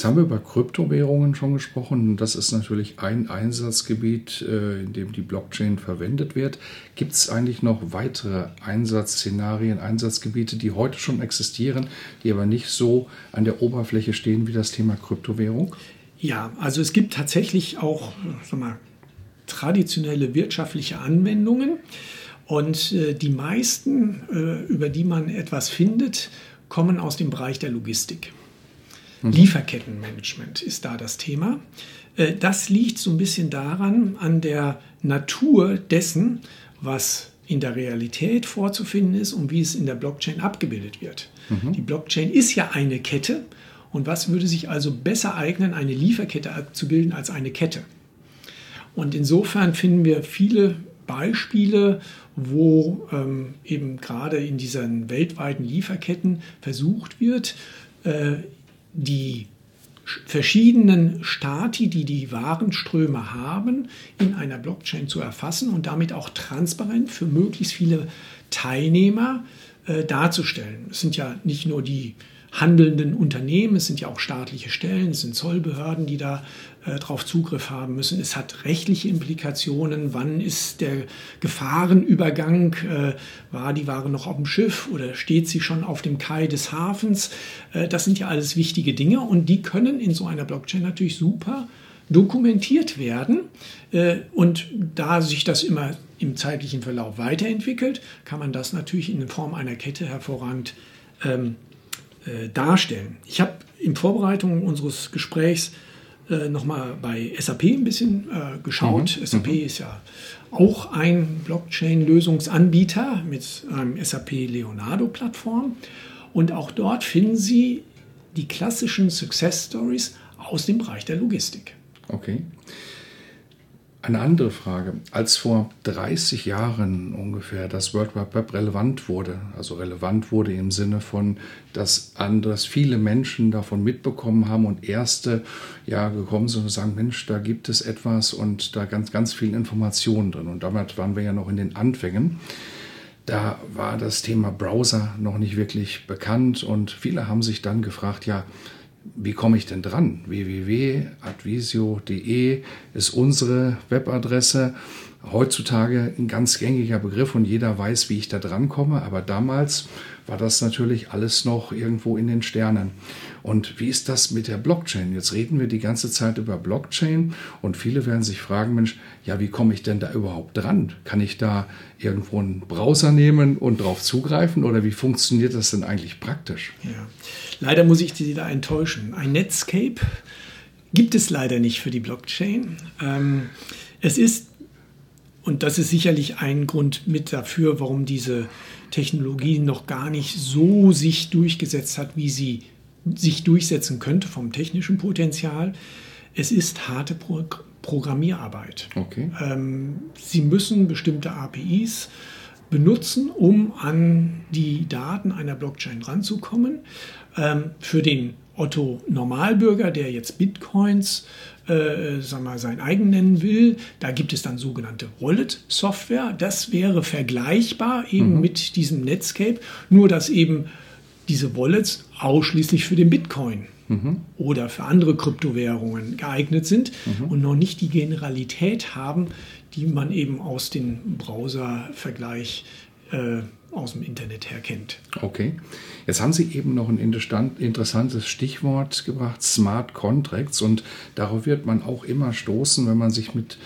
Jetzt haben wir über Kryptowährungen schon gesprochen. Das ist natürlich ein Einsatzgebiet, äh, in dem die Blockchain verwendet wird. Gibt es eigentlich noch weitere Einsatzszenarien, Einsatzgebiete, die heute schon existieren, die aber nicht so an der Oberfläche stehen wie das Thema Kryptowährung? Ja, also es gibt tatsächlich auch mal, traditionelle wirtschaftliche Anwendungen. Und äh, die meisten, äh, über die man etwas findet, kommen aus dem Bereich der Logistik. Mhm. Lieferkettenmanagement ist da das Thema. Äh, das liegt so ein bisschen daran, an der Natur dessen, was in der Realität vorzufinden ist und wie es in der Blockchain abgebildet wird. Mhm. Die Blockchain ist ja eine Kette. Und was würde sich also besser eignen, eine Lieferkette abzubilden als eine Kette? Und insofern finden wir viele Beispiele, wo ähm, eben gerade in diesen weltweiten Lieferketten versucht wird, äh, die verschiedenen Stati, die die Warenströme haben, in einer Blockchain zu erfassen und damit auch transparent für möglichst viele Teilnehmer äh, darzustellen. Es sind ja nicht nur die handelnden Unternehmen, es sind ja auch staatliche Stellen, es sind Zollbehörden, die da äh, darauf Zugriff haben müssen. Es hat rechtliche Implikationen. Wann ist der Gefahrenübergang? Äh, war die Ware noch auf dem Schiff oder steht sie schon auf dem Kai des Hafens? Äh, das sind ja alles wichtige Dinge und die können in so einer Blockchain natürlich super dokumentiert werden. Äh, und da sich das immer im zeitlichen Verlauf weiterentwickelt, kann man das natürlich in Form einer Kette hervorragend ähm, äh, darstellen. Ich habe in Vorbereitung unseres Gesprächs äh, nochmal bei SAP ein bisschen äh, geschaut. Mhm. SAP mhm. ist ja auch ein Blockchain-Lösungsanbieter mit einem SAP Leonardo-Plattform. Und auch dort finden Sie die klassischen Success Stories aus dem Bereich der Logistik. Okay. Eine andere Frage. Als vor 30 Jahren ungefähr das World Wide Web relevant wurde, also relevant wurde im Sinne von, dass, dass viele Menschen davon mitbekommen haben und erste ja gekommen sind und sagen, Mensch, da gibt es etwas und da ganz, ganz viel Informationen drin. Und damit waren wir ja noch in den Anfängen. Da war das Thema Browser noch nicht wirklich bekannt und viele haben sich dann gefragt, ja, wie komme ich denn dran? www.advisio.de ist unsere Webadresse. Heutzutage ein ganz gängiger Begriff und jeder weiß, wie ich da dran komme. Aber damals war das natürlich alles noch irgendwo in den Sternen. Und wie ist das mit der Blockchain? Jetzt reden wir die ganze Zeit über Blockchain und viele werden sich fragen, Mensch, ja, wie komme ich denn da überhaupt dran? Kann ich da irgendwo einen Browser nehmen und darauf zugreifen oder wie funktioniert das denn eigentlich praktisch? Ja. Leider muss ich Sie da enttäuschen. Ein Netscape gibt es leider nicht für die Blockchain. Ähm, es ist, und das ist sicherlich ein Grund mit dafür, warum diese Technologie noch gar nicht so sich durchgesetzt hat, wie sie sich durchsetzen könnte vom technischen Potenzial. Es ist harte Pro Programmierarbeit. Okay. Ähm, sie müssen bestimmte APIs benutzen, um an die Daten einer Blockchain ranzukommen. Ähm, für den Otto Normalbürger, der jetzt Bitcoins äh, sagen wir, sein eigen nennen will, da gibt es dann sogenannte Wallet-Software. Das wäre vergleichbar eben mhm. mit diesem Netscape, nur dass eben diese Wallets ausschließlich für den Bitcoin mhm. oder für andere Kryptowährungen geeignet sind mhm. und noch nicht die Generalität haben, die man eben aus dem Browser-Vergleich äh, aus dem Internet her kennt. Okay. Jetzt haben Sie eben noch ein interessantes Stichwort gebracht, Smart Contracts. Und darauf wird man auch immer stoßen, wenn man sich mit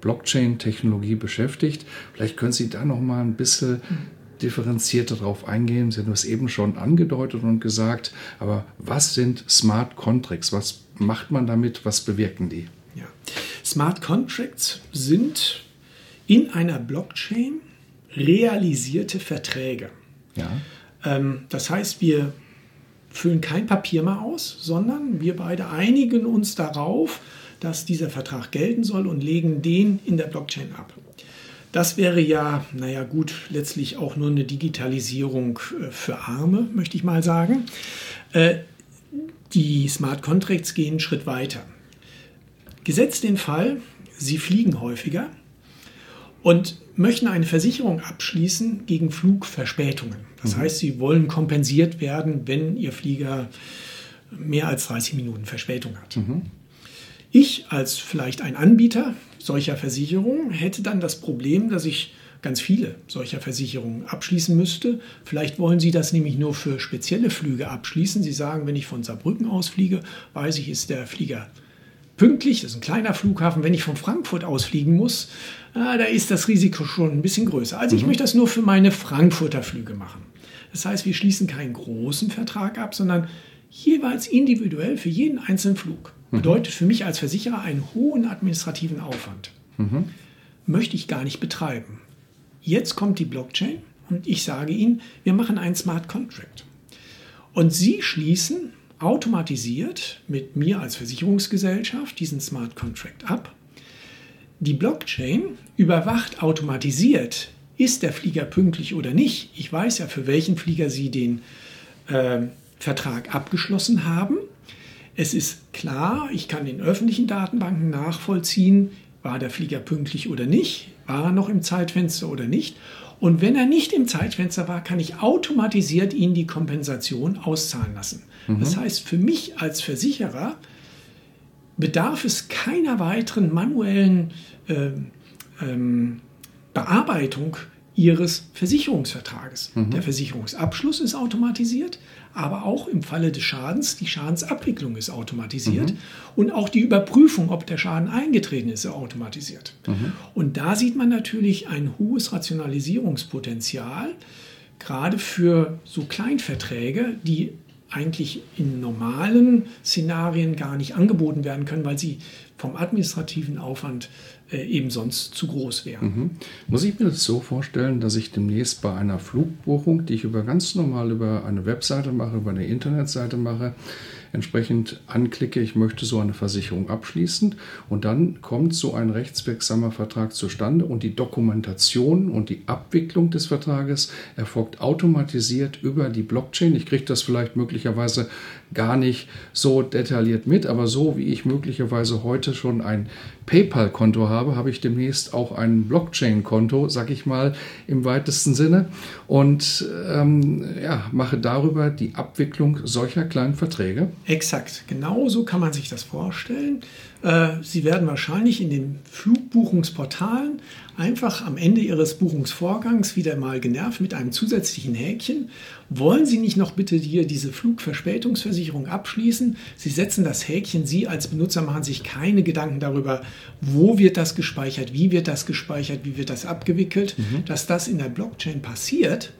Blockchain-Technologie beschäftigt. Vielleicht können Sie da noch mal ein bisschen differenzierter darauf eingehen. Sie haben es eben schon angedeutet und gesagt. Aber was sind Smart Contracts? Was macht man damit? Was bewirken die? Ja. Smart Contracts sind in einer Blockchain realisierte Verträge. Ja. Ähm, das heißt, wir füllen kein Papier mehr aus, sondern wir beide einigen uns darauf, dass dieser Vertrag gelten soll und legen den in der Blockchain ab. Das wäre ja, naja gut, letztlich auch nur eine Digitalisierung äh, für Arme, möchte ich mal sagen. Äh, die Smart Contracts gehen einen Schritt weiter. Gesetzt den Fall, Sie fliegen häufiger und möchten eine Versicherung abschließen gegen Flugverspätungen. Das mhm. heißt, Sie wollen kompensiert werden, wenn Ihr Flieger mehr als 30 Minuten Verspätung hat. Mhm. Ich als vielleicht ein Anbieter solcher Versicherungen hätte dann das Problem, dass ich ganz viele solcher Versicherungen abschließen müsste. Vielleicht wollen Sie das nämlich nur für spezielle Flüge abschließen. Sie sagen, wenn ich von Saarbrücken aus fliege, weiß ich, ist der Flieger pünktlich. Das ist ein kleiner Flughafen. Wenn ich von Frankfurt ausfliegen muss, ah, da ist das Risiko schon ein bisschen größer. Also mhm. ich möchte das nur für meine Frankfurter Flüge machen. Das heißt, wir schließen keinen großen Vertrag ab, sondern jeweils individuell für jeden einzelnen Flug. Mhm. Bedeutet für mich als Versicherer einen hohen administrativen Aufwand. Mhm. Möchte ich gar nicht betreiben. Jetzt kommt die Blockchain und ich sage Ihnen, wir machen einen Smart Contract. Und Sie schließen automatisiert mit mir als Versicherungsgesellschaft diesen Smart Contract ab. Die Blockchain überwacht automatisiert, ist der Flieger pünktlich oder nicht. Ich weiß ja, für welchen Flieger Sie den äh, Vertrag abgeschlossen haben. Es ist klar, ich kann in öffentlichen Datenbanken nachvollziehen, war der Flieger pünktlich oder nicht, war er noch im Zeitfenster oder nicht. Und wenn er nicht im Zeitfenster war, kann ich automatisiert Ihnen die Kompensation auszahlen lassen. Mhm. Das heißt, für mich als Versicherer bedarf es keiner weiteren manuellen äh, ähm, Bearbeitung Ihres Versicherungsvertrages. Mhm. Der Versicherungsabschluss ist automatisiert, aber auch im Falle des Schadens, die Schadensabwicklung ist automatisiert mhm. und auch die Überprüfung, ob der Schaden eingetreten ist, ist automatisiert. Mhm. Und da sieht man natürlich ein hohes Rationalisierungspotenzial, gerade für so Kleinverträge, die eigentlich in normalen Szenarien gar nicht angeboten werden können, weil sie vom administrativen Aufwand äh, eben sonst zu groß wären. Mhm. Muss ich mir das so vorstellen, dass ich demnächst bei einer Flugbuchung, die ich über ganz normal über eine Webseite mache, über eine Internetseite mache, entsprechend anklicke, ich möchte so eine Versicherung abschließen und dann kommt so ein rechtswirksamer Vertrag zustande und die Dokumentation und die Abwicklung des Vertrages erfolgt automatisiert über die Blockchain. Ich kriege das vielleicht möglicherweise gar nicht so detailliert mit, aber so wie ich möglicherweise heute schon ein PayPal-Konto habe, habe ich demnächst auch ein Blockchain-Konto, sag ich mal im weitesten Sinne, und ähm, ja, mache darüber die Abwicklung solcher kleinen Verträge. Exakt, genau so kann man sich das vorstellen. Äh, Sie werden wahrscheinlich in den Flugbuchungsportalen einfach am Ende Ihres Buchungsvorgangs wieder mal genervt mit einem zusätzlichen Häkchen. Wollen Sie nicht noch bitte hier diese Flugverspätungsversicherung abschließen? Sie setzen das Häkchen, Sie als Benutzer machen sich keine Gedanken darüber, wo wird das gespeichert, wie wird das gespeichert, wie wird das abgewickelt. Mhm. Dass das in der Blockchain passiert,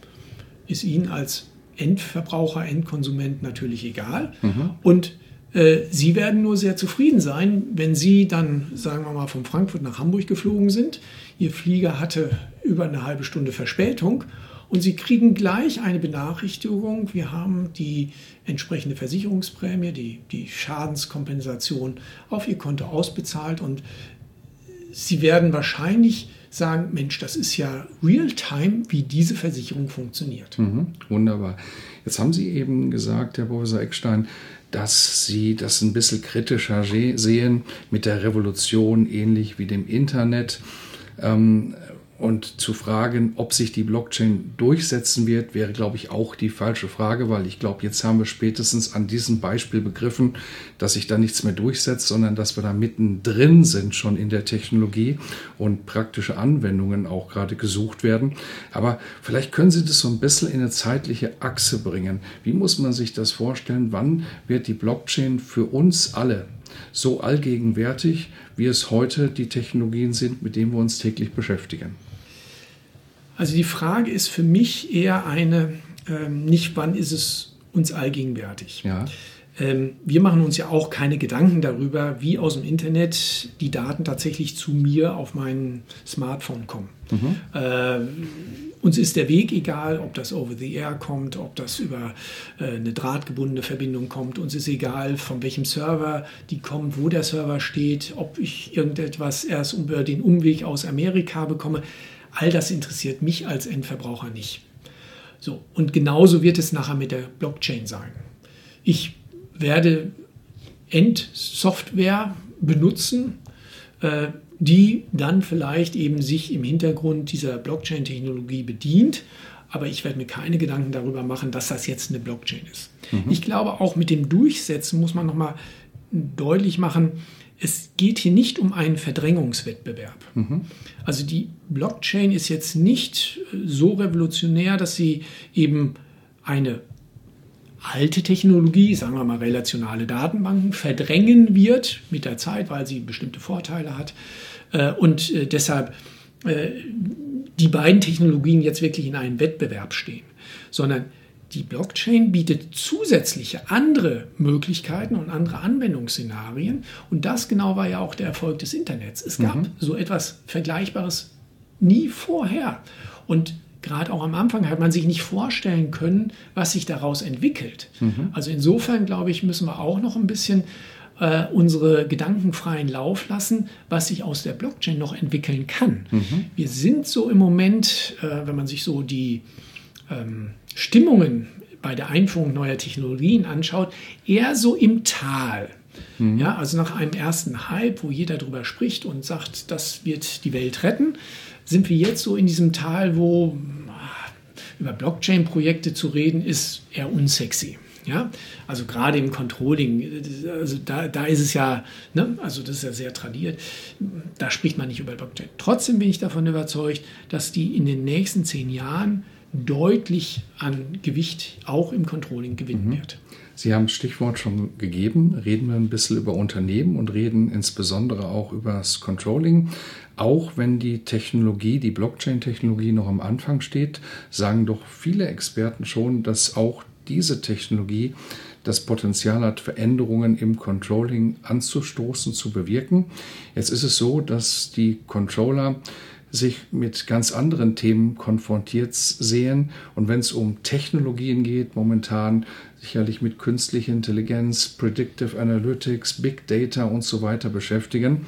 ist Ihnen als Endverbraucher, Endkonsument natürlich egal. Mhm. Und Sie werden nur sehr zufrieden sein, wenn Sie dann, sagen wir mal, von Frankfurt nach Hamburg geflogen sind. Ihr Flieger hatte über eine halbe Stunde Verspätung und Sie kriegen gleich eine Benachrichtigung. Wir haben die entsprechende Versicherungsprämie, die, die Schadenskompensation auf Ihr Konto ausbezahlt und Sie werden wahrscheinlich sagen, Mensch, das ist ja real-time, wie diese Versicherung funktioniert. Mhm, wunderbar. Jetzt haben Sie eben gesagt, Herr Professor Eckstein, dass Sie das ein bisschen kritischer sehen mit der Revolution, ähnlich wie dem Internet. Ähm, und zu fragen, ob sich die Blockchain durchsetzen wird, wäre, glaube ich, auch die falsche Frage, weil ich glaube, jetzt haben wir spätestens an diesem Beispiel begriffen, dass sich da nichts mehr durchsetzt, sondern dass wir da mittendrin sind schon in der Technologie und praktische Anwendungen auch gerade gesucht werden. Aber vielleicht können Sie das so ein bisschen in eine zeitliche Achse bringen. Wie muss man sich das vorstellen? Wann wird die Blockchain für uns alle so allgegenwärtig, wie es heute die Technologien sind, mit denen wir uns täglich beschäftigen? Also die Frage ist für mich eher eine, ähm, nicht wann ist es uns allgegenwärtig. Ja. ähm, wir machen uns ja auch keine Gedanken darüber, wie aus dem Internet die Daten tatsächlich zu mir auf mein Smartphone kommen. Mhm. Äh, uns ist der Weg egal, ob das over the air kommt, ob das über äh, eine drahtgebundene Verbindung kommt. Uns ist egal, von welchem Server die kommt, wo der Server steht, ob ich irgendetwas erst über den Umweg aus Amerika bekomme. All das interessiert mich als Endverbraucher nicht. So, und genauso wird es nachher mit der Blockchain sein. Ich werde Endsoftware benutzen, äh, die dann vielleicht eben sich im Hintergrund dieser Blockchain-Technologie bedient. Aber ich werde mir keine Gedanken darüber machen, dass das jetzt eine Blockchain ist. Mhm. Ich glaube, auch mit dem Durchsetzen muss man nochmal deutlich machen, es geht hier nicht um einen Verdrängungswettbewerb. Mhm. Also die Blockchain ist jetzt nicht so revolutionär, dass sie eben eine alte Technologie, sagen wir mal relationale Datenbanken, verdrängen wird mit der Zeit, weil sie bestimmte Vorteile hat. Äh, und äh, deshalb äh, die beiden Technologien jetzt wirklich in einem Wettbewerb stehen, sondern die Blockchain bietet zusätzliche andere Möglichkeiten und andere Anwendungsszenarien. Und das genau war ja auch der Erfolg des Internets. Es gab mhm. so etwas Vergleichbares nie vorher. Und gerade auch am Anfang hat man sich nicht vorstellen können, was sich daraus entwickelt. Mhm. Also insofern, glaube ich, müssen wir auch noch ein bisschen äh, unsere gedankenfreien Lauf lassen, was sich aus der Blockchain noch entwickeln kann. Mhm. Wir sind so im Moment, äh, wenn man sich so die ähm, Stimmungen bei der Einführung neuer Technologien anschaut, eher so im Tal. Mhm. Ja, also nach einem ersten Hype, wo jeder darüber spricht und sagt, das wird die Welt retten, sind wir jetzt so in diesem Tal, wo ah, über Blockchain-Projekte zu reden, ist eher unsexy. Ja, also gerade im Controlling, also da, da ist es ja, ne, also das ist ja sehr tradiert, da spricht man nicht über Blockchain. Trotzdem bin ich davon überzeugt, dass die in den nächsten zehn Jahren deutlich an Gewicht auch im Controlling gewinnen mhm. wird. Sie haben das Stichwort schon gegeben. Reden wir ein bisschen über Unternehmen und reden insbesondere auch über das Controlling. Auch wenn die Technologie, die Blockchain-Technologie noch am Anfang steht, sagen doch viele Experten schon, dass auch diese Technologie das Potenzial hat, Veränderungen im Controlling anzustoßen, zu bewirken. Jetzt ist es so, dass die Controller sich mit ganz anderen Themen konfrontiert sehen. Und wenn es um Technologien geht, momentan sicherlich mit künstlicher Intelligenz, Predictive Analytics, Big Data und so weiter beschäftigen.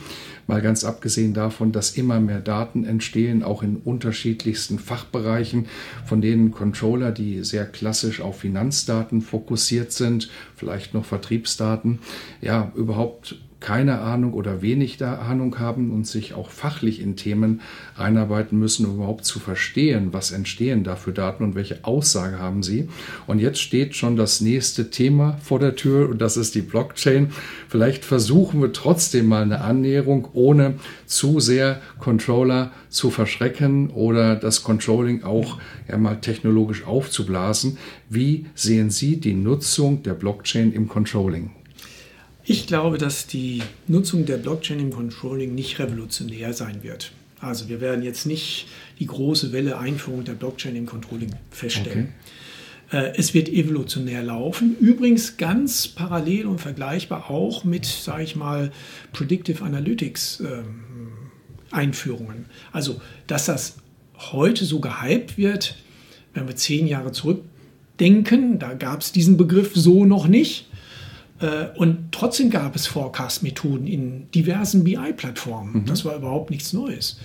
Mal ganz abgesehen davon, dass immer mehr Daten entstehen, auch in unterschiedlichsten Fachbereichen, von denen Controller, die sehr klassisch auf Finanzdaten fokussiert sind, vielleicht noch Vertriebsdaten, ja, überhaupt keine Ahnung oder wenig Ahnung haben und sich auch fachlich in Themen einarbeiten müssen, um überhaupt zu verstehen, was entstehen da für Daten und welche Aussage haben sie. Und jetzt steht schon das nächste Thema vor der Tür und das ist die Blockchain. Vielleicht versuchen wir trotzdem mal eine Annäherung, ohne zu sehr Controller zu verschrecken oder das Controlling auch ja mal technologisch aufzublasen. Wie sehen Sie die Nutzung der Blockchain im Controlling? Ich glaube, dass die Nutzung der Blockchain im Controlling nicht revolutionär sein wird. Also wir werden jetzt nicht die große Welle Einführung der Blockchain im Controlling feststellen. Okay. Äh, es wird evolutionär laufen. Übrigens ganz parallel und vergleichbar auch mit, sage ich mal, Predictive Analytics ähm, Einführungen. Also, dass das heute so gehypt wird, wenn wir zehn Jahre zurückdenken, da gab es diesen Begriff so noch nicht. Äh, und trotzdem gab es Forecast-Methoden in diversen BI-Plattformen. Mhm. Das war überhaupt nichts Neues.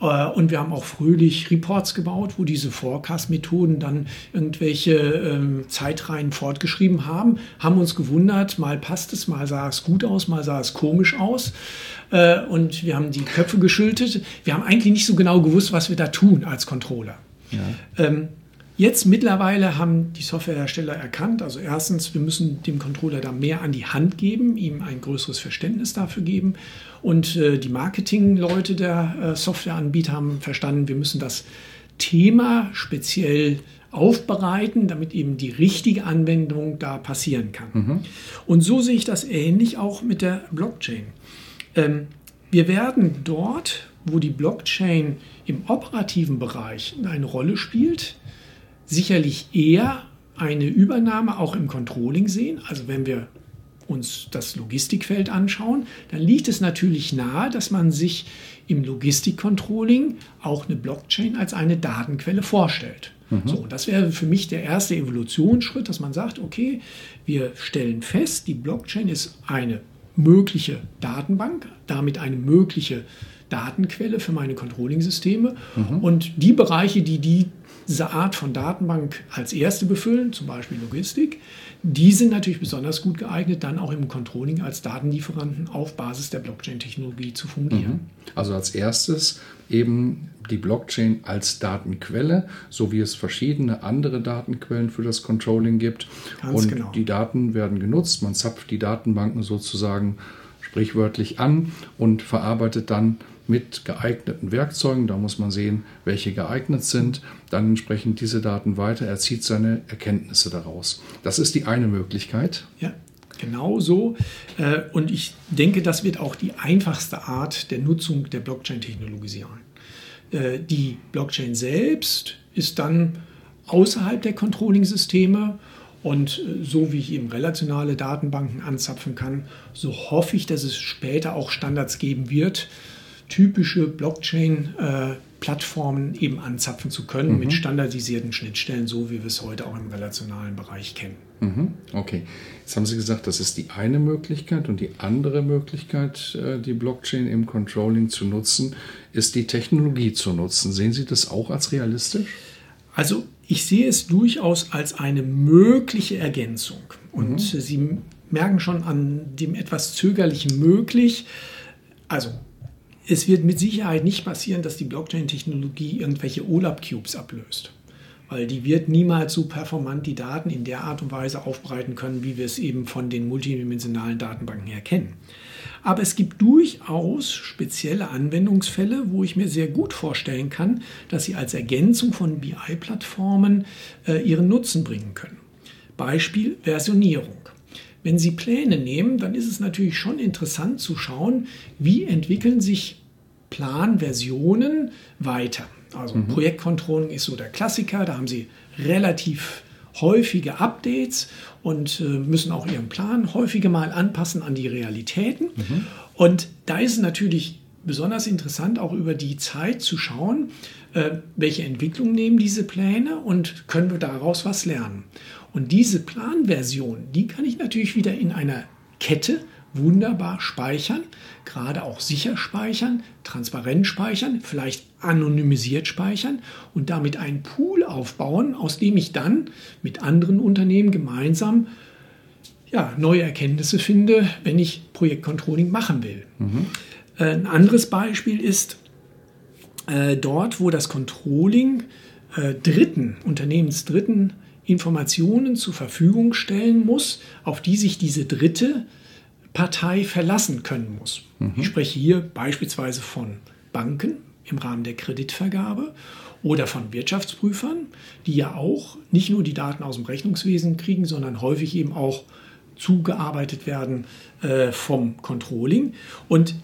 Äh, und wir haben auch fröhlich Reports gebaut, wo diese Forecast-Methoden dann irgendwelche ähm, Zeitreihen fortgeschrieben haben, haben uns gewundert, mal passt es, mal sah es gut aus, mal sah es komisch aus. Äh, und wir haben die Köpfe geschüttet. Wir haben eigentlich nicht so genau gewusst, was wir da tun als Controller. Ja. Ähm, Jetzt mittlerweile haben die Softwarehersteller erkannt, also erstens, wir müssen dem Controller da mehr an die Hand geben, ihm ein größeres Verständnis dafür geben. Und äh, die Marketingleute der äh, Softwareanbieter haben verstanden, wir müssen das Thema speziell aufbereiten, damit eben die richtige Anwendung da passieren kann. Mhm. Und so sehe ich das ähnlich auch mit der Blockchain. Ähm, wir werden dort, wo die Blockchain im operativen Bereich eine Rolle spielt, sicherlich eher eine Übernahme auch im Controlling sehen. Also wenn wir uns das Logistikfeld anschauen, dann liegt es natürlich nahe, dass man sich im Logistikcontrolling auch eine Blockchain als eine Datenquelle vorstellt. Mhm. So, und das wäre für mich der erste Evolutionsschritt, dass man sagt, okay, wir stellen fest, die Blockchain ist eine mögliche Datenbank, damit eine mögliche Datenquelle für meine Controlling-Systeme. Mhm. Und die Bereiche, die diese Art von Datenbank als erste befüllen, zum Beispiel Logistik, die sind natürlich besonders gut geeignet, dann auch im Controlling als Datenlieferanten auf Basis der Blockchain-Technologie zu fungieren. Mhm. Also als erstes eben die Blockchain als Datenquelle, so wie es verschiedene andere Datenquellen für das Controlling gibt. Ganz Und genau. die Daten werden genutzt, man zapft die Datenbanken sozusagen sprichwörtlich an und verarbeitet dann mit geeigneten Werkzeugen, da muss man sehen, welche geeignet sind, dann entsprechend diese Daten weiter, er zieht seine Erkenntnisse daraus. Das ist die eine Möglichkeit. Ja. Genau so. Äh, und ich denke, das wird auch die einfachste Art der Nutzung der Blockchain-Technologie sein. Äh, die Blockchain selbst ist dann außerhalb der Controlling-Systeme und äh, so wie ich eben relationale Datenbanken anzapfen kann, so hoffe ich, dass es später auch Standards geben wird, typische Blockchain-Plattformen eben anzapfen zu können mhm. mit standardisierten Schnittstellen, so wie wir es heute auch im relationalen Bereich kennen. Mhm. Okay, jetzt haben Sie gesagt, das ist die eine Möglichkeit und die andere Möglichkeit, äh, die Blockchain im Controlling zu nutzen, ist die Technologie zu nutzen. Sehen Sie das auch als realistisch? Also ich sehe es durchaus als eine mögliche Ergänzung. Und mhm. Sie merken schon an dem etwas zögerlichen möglich. Also es wird mit Sicherheit nicht passieren, dass die Blockchain-Technologie irgendwelche OLAP-Cubes ablöst. Weil die wird niemals so performant die Daten in der Art und Weise aufbereiten können, wie wir es eben von den multidimensionalen Datenbanken her kennen. Aber es gibt durchaus spezielle Anwendungsfälle, wo ich mir sehr gut vorstellen kann, dass sie als Ergänzung von BI-Plattformen äh, ihren Nutzen bringen können. Beispiel Versionierung. Wenn Sie Pläne nehmen, dann ist es natürlich schon interessant zu schauen, wie entwickeln sich Planversionen weiter. Also mhm. Projektcontrolling ist so der Klassiker, da haben Sie relativ häufige Updates und äh, müssen auch ihren Plan häufiger mal anpassen an die Realitäten. Mhm. Und da ist es natürlich besonders interessant, auch über die Zeit zu schauen, äh, welche Entwicklung nehmen diese Pläne und können wir daraus was lernen. Und diese Planversion, die kann ich natürlich wieder in einer Kette wunderbar speichern, gerade auch sicher speichern, transparent speichern, vielleicht anonymisiert speichern und damit einen Pool aufbauen, aus dem ich dann mit anderen Unternehmen gemeinsam ja, neue Erkenntnisse finde, wenn ich Projektcontrolling machen will. Mhm. Ein anderes Beispiel ist äh, dort, wo das Controlling äh, Dritten, Unternehmensdritten Informationen zur Verfügung stellen muss, auf die sich diese dritte Partei verlassen können muss. Mhm. Ich spreche hier beispielsweise von Banken im Rahmen der Kreditvergabe oder von Wirtschaftsprüfern, die ja auch nicht nur die Daten aus dem Rechnungswesen kriegen, sondern häufig eben auch zugearbeitet werden äh, vom Controlling. Und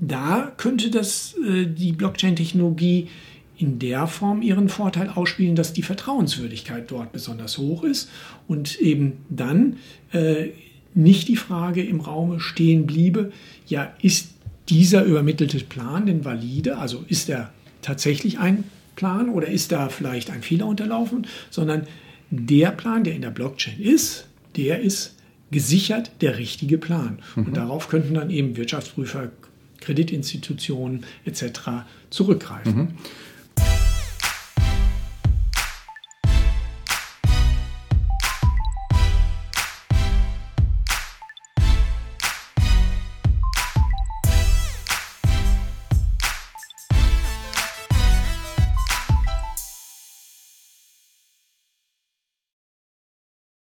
da könnte das, äh, die Blockchain-Technologie in der Form ihren Vorteil ausspielen, dass die Vertrauenswürdigkeit dort besonders hoch ist und eben dann äh, nicht die Frage im Raume stehen bliebe, ja, ist dieser übermittelte Plan denn valide? Also ist er tatsächlich ein Plan oder ist da vielleicht ein Fehler unterlaufen? Sondern der Plan, der in der Blockchain ist, der ist gesichert der richtige Plan. Mhm. Und darauf könnten dann eben Wirtschaftsprüfer, Kreditinstitutionen etc. zurückgreifen. Mhm.